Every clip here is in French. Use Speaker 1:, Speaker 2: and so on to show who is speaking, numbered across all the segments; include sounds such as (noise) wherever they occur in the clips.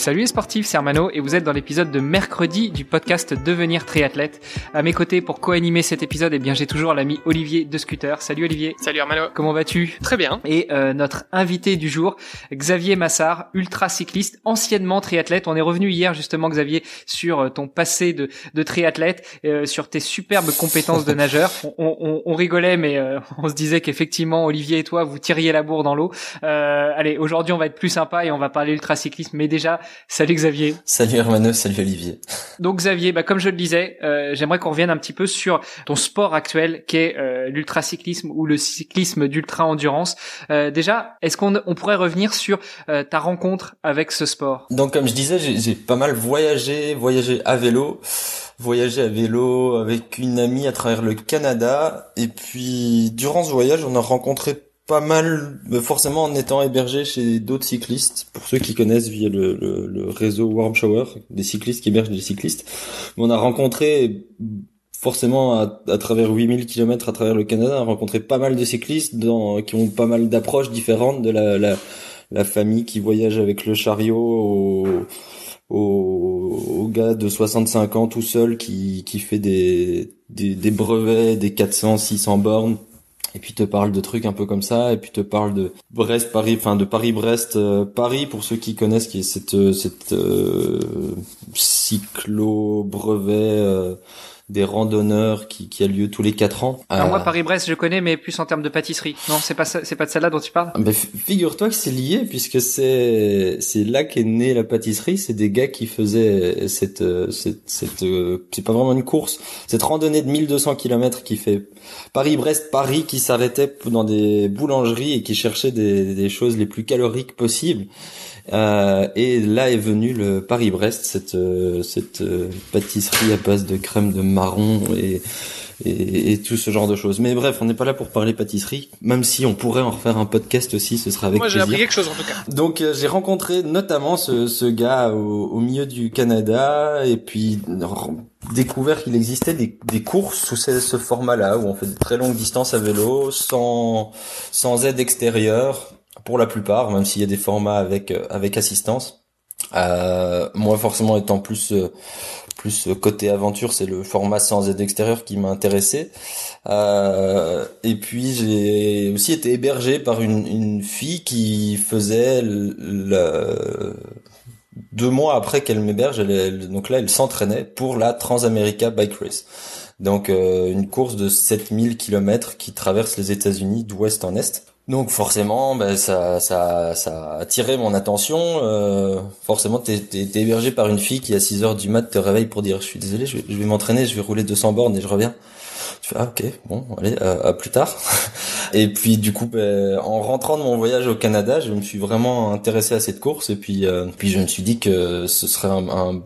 Speaker 1: Salut les sportifs, c'est Armano et vous êtes dans l'épisode de mercredi du podcast Devenir triathlète. À mes côtés pour co-animer cet épisode, eh bien j'ai toujours l'ami Olivier de Scooter. Salut Olivier.
Speaker 2: Salut Armano.
Speaker 1: Comment vas-tu?
Speaker 2: Très bien.
Speaker 1: Et euh, notre invité du jour, Xavier Massard, ultra cycliste, anciennement triathlète. On est revenu hier justement Xavier sur euh, ton passé de, de triathlète, euh, sur tes superbes compétences de nageur. (laughs) On, on, on rigolait mais euh, on se disait qu'effectivement Olivier et toi vous tiriez la bourre dans l'eau. Euh, allez, aujourd'hui on va être plus sympa et on va parler ultra cyclisme, mais déjà Salut Xavier.
Speaker 3: Salut Hermano, salut Olivier.
Speaker 1: Donc Xavier, bah, comme je le disais, euh, j'aimerais qu'on revienne un petit peu sur ton sport actuel qui est euh, l'ultracyclisme ou le cyclisme d'ultra-endurance. Euh, déjà, est-ce qu'on on pourrait revenir sur euh, ta rencontre avec ce sport?
Speaker 3: Donc comme je disais, j'ai pas mal voyagé, voyagé à vélo, voyagé à vélo avec une amie à travers le Canada et puis durant ce voyage, on a rencontré pas mal, forcément en étant hébergé chez d'autres cyclistes, pour ceux qui connaissent via le, le, le, réseau Warm Shower, des cyclistes qui hébergent des cyclistes. On a rencontré forcément à, à, travers 8000 km à travers le Canada, on a rencontré pas mal de cyclistes dans, qui ont pas mal d'approches différentes de la, la, la, famille qui voyage avec le chariot au, au, gars de 65 ans tout seul qui, qui fait des, des, des brevets, des 400, 600 bornes et puis te parle de trucs un peu comme ça et puis te parle de Brest Paris enfin de Paris Brest euh, Paris pour ceux qui connaissent qui est cette euh, cette euh, cyclo brevet euh, des randonneurs qui, qui a lieu tous les quatre ans.
Speaker 1: Alors moi Paris-Brest je connais mais plus en termes de pâtisserie. Non c'est pas c'est pas de celle-là dont tu parles?
Speaker 3: Ben, figure-toi que c'est lié puisque c'est c'est là qu'est née la pâtisserie. C'est des gars qui faisaient cette cette, cette c'est pas vraiment une course cette randonnée de 1200 km qui fait Paris-Brest Paris qui s'arrêtait dans des boulangeries et qui cherchait des, des choses les plus caloriques possibles. Euh, et là est venu le Paris-Brest, cette, euh, cette euh, pâtisserie à base de crème de marron et, et, et, tout ce genre de choses. Mais bref, on n'est pas là pour parler pâtisserie, même si on pourrait en refaire un podcast aussi, ce sera avec
Speaker 2: Moi,
Speaker 3: plaisir.
Speaker 2: Moi, j'ai appris quelque chose en tout cas.
Speaker 3: Donc, euh, j'ai rencontré notamment ce, ce gars au, au, milieu du Canada, et puis découvert qu'il existait des, des, courses sous ce, ce format-là, où on fait de très longues distances à vélo, sans, sans aide extérieure, pour la plupart, même s'il y a des formats avec euh, avec assistance. Euh, moi, forcément, étant plus euh, plus côté aventure, c'est le format sans aide extérieure qui m'a intéressé. Et puis j'ai aussi été hébergé par une, fille qui faisait deux mois après qu'elle m'héberge, donc là elle s'entraînait pour la Transamerica Bike Race. Donc une course de 7000 km qui traverse les États-Unis d'ouest en est. Donc forcément, ben, ça, ça, ça a attiré mon attention. Euh, forcément, t'es, t'es, t'es hébergé par une fille qui à 6 heures du mat te réveille pour dire je suis désolé, je vais, je vais m'entraîner, je vais rouler 200 bornes et je reviens. Tu fais ah ok, bon, allez, à, à plus tard. (laughs) et puis du coup, ben, en rentrant de mon voyage au Canada, je me suis vraiment intéressé à cette course et puis, euh, puis je me suis dit que ce serait un, un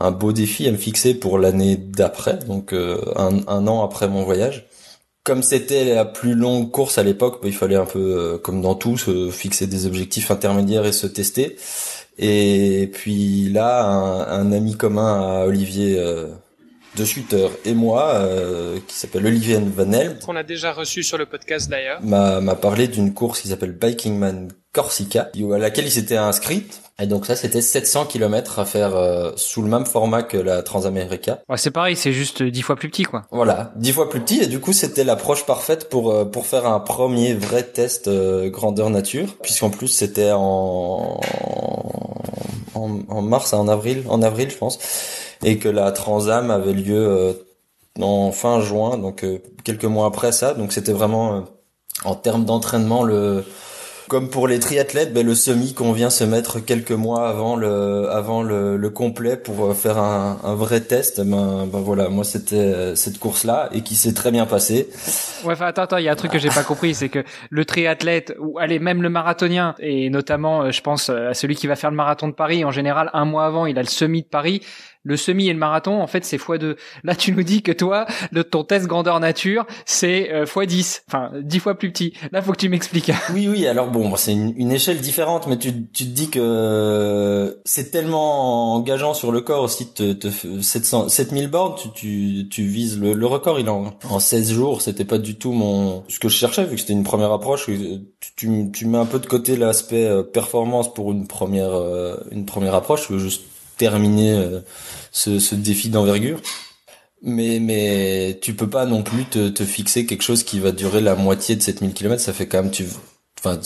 Speaker 3: un beau défi à me fixer pour l'année d'après, donc euh, un, un an après mon voyage comme c'était la plus longue course à l'époque, bah, il fallait un peu, euh, comme dans tout, se fixer des objectifs intermédiaires et se tester. Et puis là, un, ami commun à Olivier euh, de Sutter et moi, euh, qui s'appelle Olivier Van
Speaker 2: qu'on a déjà reçu sur le podcast d'ailleurs,
Speaker 3: m'a, m'a parlé d'une course qui s'appelle Bikingman Corsica, à laquelle il s'était inscrit. Et donc ça, c'était 700 km à faire euh, sous le même format que la Transamerica.
Speaker 1: Ouais, c'est pareil, c'est juste dix fois plus petit, quoi.
Speaker 3: Voilà, dix fois plus petit. Et du coup, c'était l'approche parfaite pour euh, pour faire un premier vrai test euh, grandeur nature, puisqu'en plus c'était en, en, en mars, en avril, en avril, je pense, et que la Transam avait lieu en fin juin, donc quelques mois après ça. Donc c'était vraiment en termes d'entraînement le comme pour les triathlètes, ben, le semi qu'on vient se mettre quelques mois avant le avant le, le complet pour euh, faire un, un vrai test. Ben, ben voilà, moi c'était euh, cette course là et qui s'est très bien passée.
Speaker 1: Ouais, enfin attends, attends, il y a un truc que j'ai pas compris, c'est que le triathlète ou allez même le marathonien et notamment, je pense à celui qui va faire le marathon de Paris. En général, un mois avant, il a le semi de Paris le semi et le marathon, en fait, c'est x2. Là, tu nous dis que toi, le, ton test grandeur nature, c'est euh, x10, enfin 10 fois plus petit. Là, faut que tu m'expliques. (laughs)
Speaker 3: Oui, oui. Alors bon, c'est une, échelle différente, mais tu, tu te dis que c'est tellement engageant sur le corps aussi. Te, te 700, 7000 bornes, tu, tu, tu vises le, le, record. Il en, en 16 jours. C'était pas du tout mon ce que je cherchais vu que c'était une première approche. Tu, tu, tu mets un peu de côté l'aspect euh, performance pour une première euh, une première approche. Juste terminer ce, ce défi d'envergure. Mais mais tu peux pas non plus te, te fixer quelque chose qui va durer la moitié de 7000 km, ça fait quand même tu enfin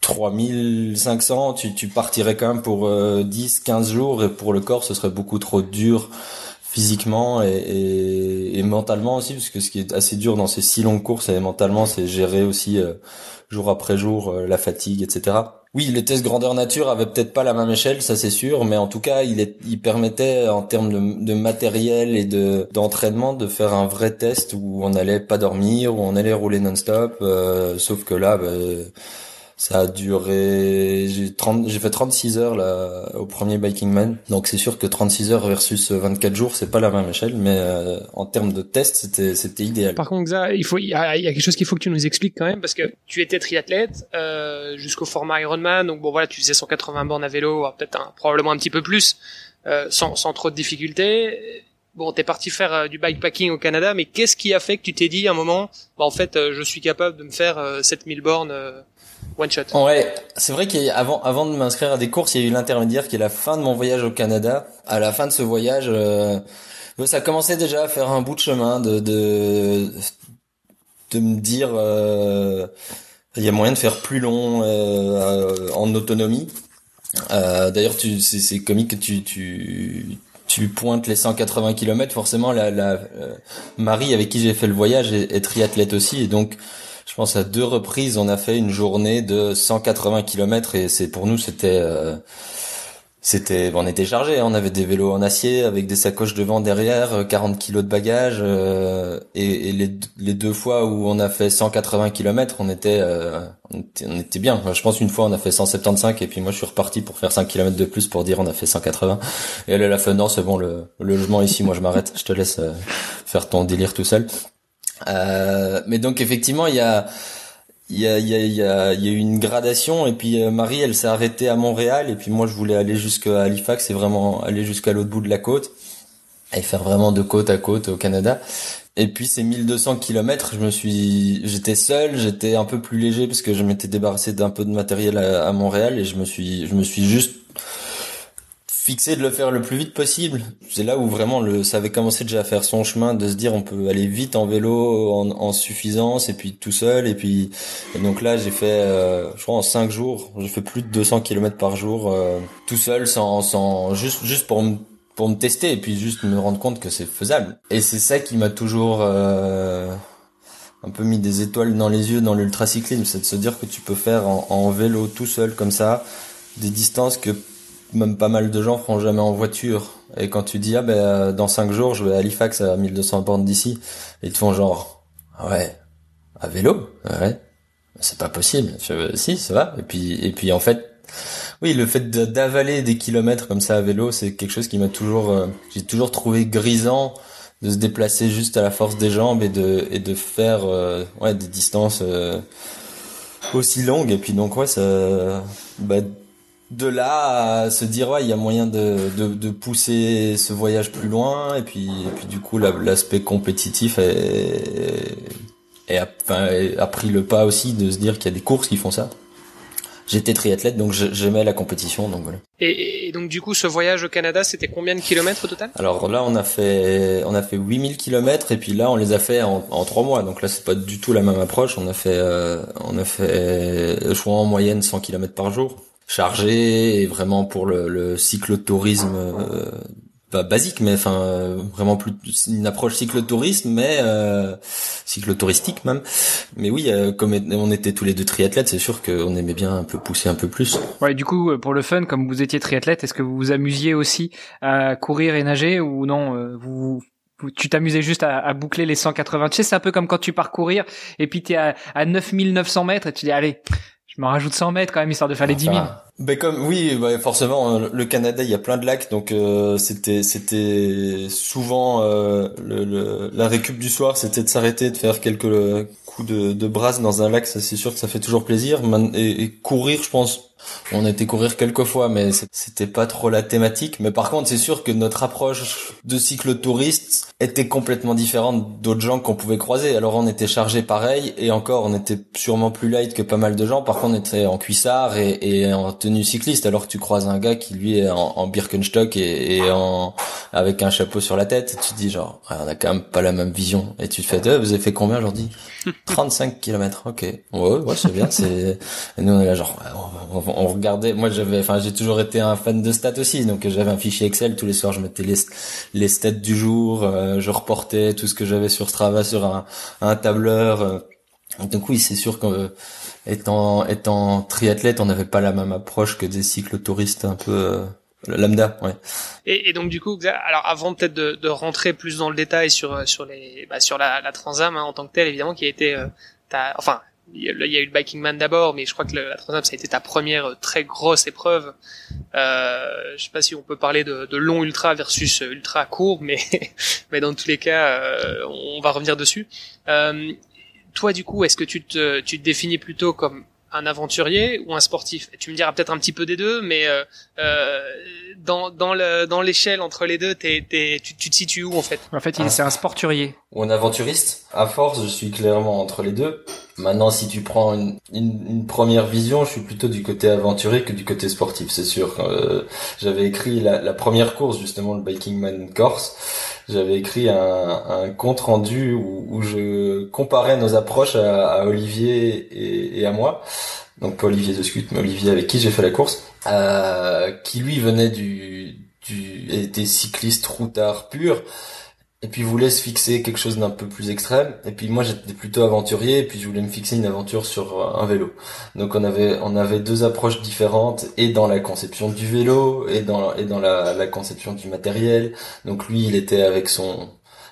Speaker 3: 3500, tu tu partirais quand même pour 10 euh, 15 jours. Et pour le corps ce serait beaucoup trop dur physiquement et, et, et, mentalement aussi parce que ce qui est assez dur dans ces si longues courses et mentalement c'est gérer aussi euh, jour après jour euh, la fatigue etc oui, le test grandeur nature avait peut-être pas la même échelle, ça c'est sûr, mais en tout cas, il, est, permettait en termes de, de matériel et de d'entraînement de faire un vrai test où on n'allait pas dormir, où on allait rouler non-stop. Euh, sauf que là, bah, ça a duré, j'ai 30, j'ai fait 36 heures là au premier Biking Man. Donc c'est sûr que 36 heures versus 24 jours, c'est pas la même échelle, mais euh, en termes de test, c'était c'était idéal.
Speaker 2: Par contre, Xa, il faut, il y, a, quelque chose qu'il faut que tu nous expliques quand même, parce que tu étais triathlète euh, jusqu'au format Ironman, donc bon voilà, tu faisais 180 bornes à vélo, peut-être un, probablement un petit peu plus, euh, sans, sans trop de difficultés. Bon, t'es parti faire euh, du bikepacking au Canada, mais qu'est-ce qui a fait que tu t'es dit à un moment, bah, en fait, euh, je suis capable de me faire 7000 bornes one shot.
Speaker 3: Ouais, c'est vrai qu'avant avant de m'inscrire à des courses, il y a eu l'intermédiaire qui est la fin de mon voyage au Canada. À la fin de ce voyage, euh, ça commençait déjà à faire un bout de chemin de de, de me dire euh, il y a moyen de faire plus long euh, en autonomie. Euh, D'ailleurs, tu c'est comique que tu tu tu pointes les 180 km. Forcément, la, la euh, Marie avec qui j'ai fait le voyage est, est triathlète aussi, et donc je pense à deux reprises, on a fait une journée de 180 km et c'est pour nous c'était euh, c'était on était chargé, hein. on avait des vélos en acier avec des sacoches devant derrière, 40 euh, kilos de bagages euh, et, et les, deux fois où on a fait 180 km, on était, était on était, bien. je pense une fois on a fait 175 et puis moi je suis reparti pour faire 5 km de plus pour dire on a fait 180 et elle elle a fait non c'est bon le, le logement ici moi je m'arrête, je te laisse faire ton délire tout seul. Euh, mais donc effectivement, il y a il y a il y a il y a, eu une gradation. Et puis euh, Marie elle s'est arrêtée à Montréal. Et puis moi je voulais aller jusqu'à Halifax. Et vraiment aller jusqu'à l'autre bout de la côte. Et faire vraiment de côte à côte au Canada. Et puis ces 1200 kilomètres je me suis j'étais seul. J'étais un peu plus léger parce que je m'étais débarrassé d'un peu de matériel à, à Montréal. Et je me suis je me suis juste fixé de le faire le plus vite possible. C'est là où vraiment le, ça avait commencé déjà à faire son chemin, de se dire on peut aller vite en vélo en, en suffisance et puis tout seul et puis donc là j'ai fait, euh, je crois en cinq jours, j'ai fait plus de 200 km par jour euh, tout seul sans, sans juste juste pour me pour me tester et puis juste me rendre compte que c'est faisable. Et c'est ça qui m'a toujours euh, un peu mis des étoiles dans les yeux dans l'ultracyclisme, c'est de se dire que tu peux faire en, en vélo tout seul comme ça des distances que même pas mal de gens feront jamais en voiture. Et quand tu dis, ah ben, euh, dans 5 jours, je vais à Halifax à 1200 bornes d'ici, ils te font genre, ah ouais, à vélo? Ouais. C'est pas possible. Si, ça va. Et puis, et puis, en fait, oui, le fait d'avaler des kilomètres comme ça à vélo, c'est quelque chose qui m'a toujours, euh, j'ai toujours trouvé grisant de se déplacer juste à la force des jambes et de, et de faire, euh, ouais, des distances, aussi longues. Et puis, donc, ouais, ça, bah, de là à se dire ouais il y a moyen de, de, de, pousser ce voyage plus loin. Et puis et puis du coup l'aspect compétitif est, est, enfin, a pris le pas aussi de se dire qu'il y a des courses qui font ça. J'étais triathlète donc j'aimais la compétition donc voilà.
Speaker 2: Et, et, donc du coup ce voyage au Canada c'était combien de kilomètres au total?
Speaker 3: Alors là on a fait on a fait 8000 kilomètres et puis là on les a fait en, 3 mois. Donc là c'est pas du tout la même approche. On a fait euh, on a fait je crois en moyenne 100 kilomètres par jour chargé et vraiment pour le, le cyclotourisme euh, pas basique, mais enfin vraiment plus une approche cyclotourisme, mais euh, cyclotouristique même. Mais oui, euh, comme on était tous les deux triathlètes, c'est sûr qu'on aimait bien un peu pousser un peu plus.
Speaker 1: Ouais, du coup, pour le fun, comme vous étiez triathlète, est-ce que vous vous amusiez aussi à courir et nager ou non Vous tu t'amusais juste à, à, boucler les 180. Tu sais, c'est un peu comme quand tu pars courir et puis t'es à, à 9900 mètres et tu dis allez, je m'en rajoute 100 mètres quand même histoire de faire les 10 000.
Speaker 3: Ben comme oui, bah forcément euh, le Canada il y a plein de lacs donc euh, c'était c'était souvent euh, le, la récup du soir c'était de s'arrêter de faire quelques coups de, de brasse dans un lac ça c'est sûr que ça fait toujours plaisir et, et courir je pense on a été courir quelques fois, mais c'était pas trop la thématique. Mais par contre, c'est sûr que notre approche de cyclotouriste était complètement différente d'autres gens qu'on pouvait croiser. Alors on était chargé pareil, et encore, on était sûrement plus light que pas mal de gens. Par contre, on était en cuissard et, en tenue cycliste. Alors que tu croises un gars qui lui est en, Birkenstock et, en avec un chapeau sur la tête, et tu te dis genre, on a quand même pas la même vision. Et tu te fais, eh, vous avez fait combien aujourd'hui? (laughs) 35 km, ok. Ouais, ouais, c'est bien. C'est et nous on est là genre, on regardait. Moi, j'avais, enfin, j'ai toujours été un fan de stats aussi, donc j'avais un fichier Excel tous les soirs. Je mettais les, les stats du jour, euh, je reportais tout ce que j'avais sur Strava sur un, un tableur. Euh. Donc oui, c'est sûr que étant étant triathlète, on n'avait pas la même approche que des cyclotouristes un peu euh, lambda, ouais.
Speaker 2: Et, et, donc du coup, alors avant peut-être de, de, rentrer plus dans le détail sur sur les bah, sur la, la Transam hein, en tant que telle, évidemment, qui a été euh, enfin il y, a, eu le Biking Man d'abord, mais je crois que la Transam ça a été ta première euh, très grosse épreuve. Euh, je sais pas si on peut parler de, de long ultra versus ultra court, mais (laughs) mais dans tous les cas, euh, on va revenir dessus. Euh, toi, du coup, est-ce que tu te tu te définis plutôt comme un aventurier ou un sportif? Tu me diras peut-être un petit peu des deux, mais euh, euh, dans dans le dans l'échelle entre les deux, t'es, t'es, tu, tu te situes où en fait?
Speaker 1: En fait, il, c'est un sporturier.
Speaker 3: Ou un aventuriste. À force, je suis clairement entre les deux. Maintenant, si tu prends une, une, première vision, je suis plutôt du côté aventurier que du côté sportif, c'est sûr. Euh, j'avais écrit la, la, première course, justement, le Biking Man. J'avais écrit un, un, compte rendu où, où, je comparais nos approches à, à Olivier et, et, à moi. Donc pas Olivier de Scut, mais Olivier avec qui j'ai fait la course, euh, qui lui venait du, du était cycliste routard pur et puis voulait se fixer quelque chose d'un peu plus extrême. Et puis moi j'étais plutôt aventurier. Et puis je voulais me fixer une aventure sur un vélo. Donc on avait on avait deux approches différentes. Et dans la conception du vélo et dans et dans la, la conception du matériel. Donc lui il était avec son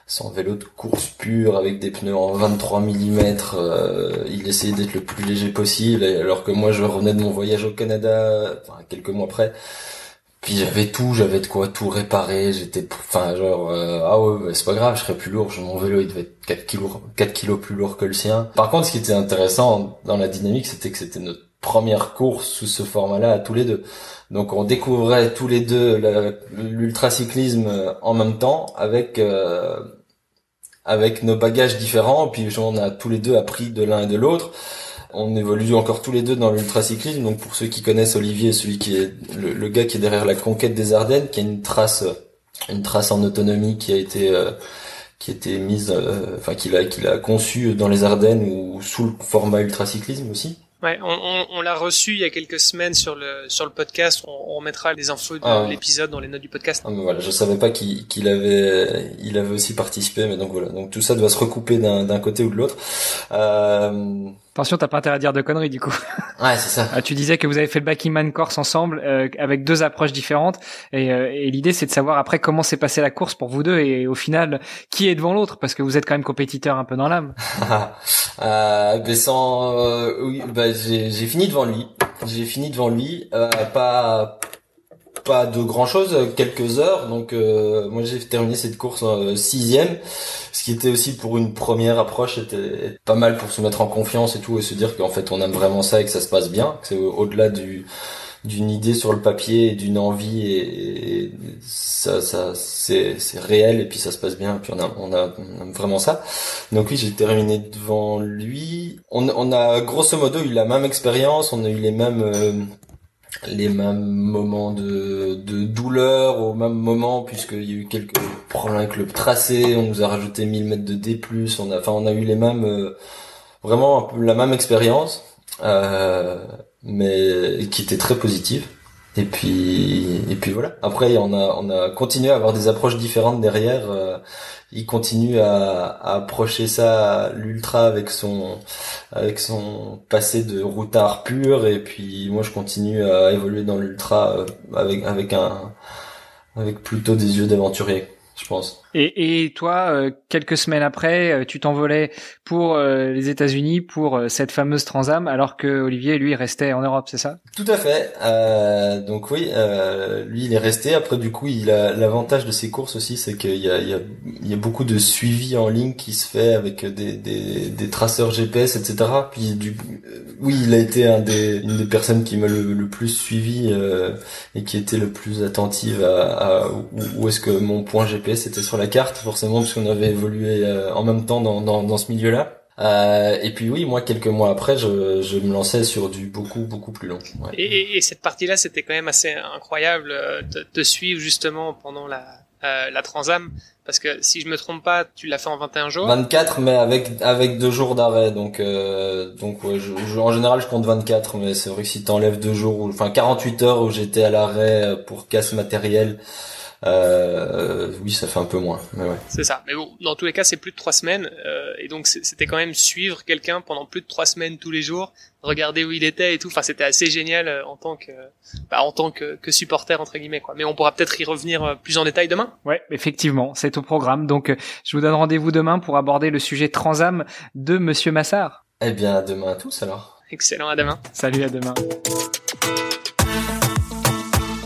Speaker 3: son vélo de course pur avec des pneus en 23 mm euh, il essayait d'être le plus léger possible. Alors que moi je revenais de mon voyage au Canada enfin, quelques mois après puis j'avais tout, j'avais de quoi tout réparer, j'étais, enfin genre, euh, ah ouais, c'est pas grave, je serais plus lourd, mon vélo il devait être 4 kilos, 4 kilos plus lourd que le sien. Par contre, ce qui était intéressant dans la dynamique, c'était que c'était notre première course sous ce format-là à tous les deux. Donc on découvrait tous les deux l'ultracyclisme en même temps avec euh, avec nos bagages différents, puis on a tous les deux appris de l'un et de l'autre on évolue encore tous les deux dans l'ultracyclisme. Donc pour ceux qui connaissent Olivier, celui qui est le, gars qui est derrière la conquête des Ardennes, qui a une trace, une trace en autonomie qui a été euh, qui a été mise, euh, enfin qu'il a qu'il a conçu dans les Ardennes ou sous le format ultracyclisme aussi.
Speaker 2: Ouais, on, on, l'a reçu il y a quelques semaines sur le sur le podcast. On, on mettra les infos de ah. l'épisode dans les notes du podcast.
Speaker 3: Ah, voilà, je savais pas qu'il avait il avait aussi participé, mais donc voilà. Donc tout ça doit se recouper d'un d'un côté ou de l'autre.
Speaker 1: Euh... Attention, t'as pas intérêt à dire de conneries du coup. (laughs)
Speaker 3: Ouais, c'est ça.
Speaker 1: Ah, tu disais que vous avez fait le Backing Man Corse ensemble euh, avec deux approches différentes et, euh, et l'idée c'est de savoir après comment s'est passée la course pour vous deux et au final qui est devant l'autre parce que vous êtes quand même compétiteurs un peu dans l'âme. (laughs)
Speaker 3: euh, ben sans, euh, oui, ben j'ai fini devant lui. J'ai fini devant lui. Euh, pas pas de grand chose, quelques heures. Donc euh, moi j'ai terminé cette course en sixième, ce qui était aussi pour une première approche était pas mal pour se mettre en confiance et tout et se dire qu'en fait on aime vraiment ça et que ça se passe bien. C'est au-delà du d'une idée sur le papier, d'une envie et, ça, ça c'est, réel et puis ça se passe bien et puis on a, on a, vraiment ça. Donc oui, j'ai terminé devant lui. On, on a grosso modo eu la même expérience, on a eu les mêmes euh, les mêmes moments de, de douleur au même moment puisqu'il y a eu quelques problèmes avec le tracé, on nous a rajouté 1000 mètres de D+, on a, enfin on a eu les mêmes, euh, vraiment la même expérience, euh, mais qui était très positive. Et puis, et puis voilà. Après, on a, on a continué à avoir des approches différentes derrière. Euh, il continue à, à approcher ça, l'ultra avec son, avec son passé de routard pur. Et puis, moi, je continue à évoluer dans l'ultra euh, avec, avec un, avec plutôt des yeux d'aventurier, je pense.
Speaker 1: Et, et toi, euh, quelques semaines après, euh, tu t'envolais pour euh, les États-Unis pour cette fameuse Transam, alors que Olivier, lui, restait en Europe, c'est ça?
Speaker 3: Tout à fait. donc oui, lui, il est resté. Après, du coup, il a l'avantage de ses courses aussi, c'est qu'il y a, il y, a, il y a beaucoup de suivi en ligne qui se fait avec des, des, des traceurs GPS, etc. Puis du, oui, il a été un des, une des personnes qui m'a le, plus suivi et qui était le plus attentive à, à où, où est-ce que mon point GPS était sur la carte forcément parce qu'on avait évolué euh, en même temps dans, dans, dans ce milieu-là. Euh, et puis oui, moi quelques mois après, je, je me lançais sur du beaucoup beaucoup plus long.
Speaker 2: Ouais. Et, et, cette partie-là, c'était quand même assez incroyable euh, de, de suivre justement pendant la euh, la Transam parce que si je me trompe pas, tu l'as fait en 21 jours.
Speaker 3: 24 mais avec avec deux jours d'arrêt donc euh, donc ouais, je, en général je compte 24 mais c'est vrai que si t'enlèves deux jours ou enfin 48 heures où j'étais à l'arrêt pour casse matériel euh, oui, ça fait un peu moins. Mais ouais.
Speaker 2: C'est ça. Mais bon, dans tous les cas, c'est plus de trois semaines, euh, et donc c'était quand même suivre quelqu'un pendant plus de trois semaines tous les jours, regarder où il était et tout. Enfin, c'était assez génial euh, en tant que, bah, en tant que, que, supporter entre guillemets quoi. Mais on pourra peut-être y revenir euh, plus en détail demain.
Speaker 1: Ouais, effectivement, c'est au programme. Donc, euh, je vous donne rendez-vous demain pour aborder le sujet Transam de Monsieur Massard.
Speaker 3: Eh bien, à demain à tous alors.
Speaker 2: Excellent, à demain.
Speaker 1: Salut, à demain.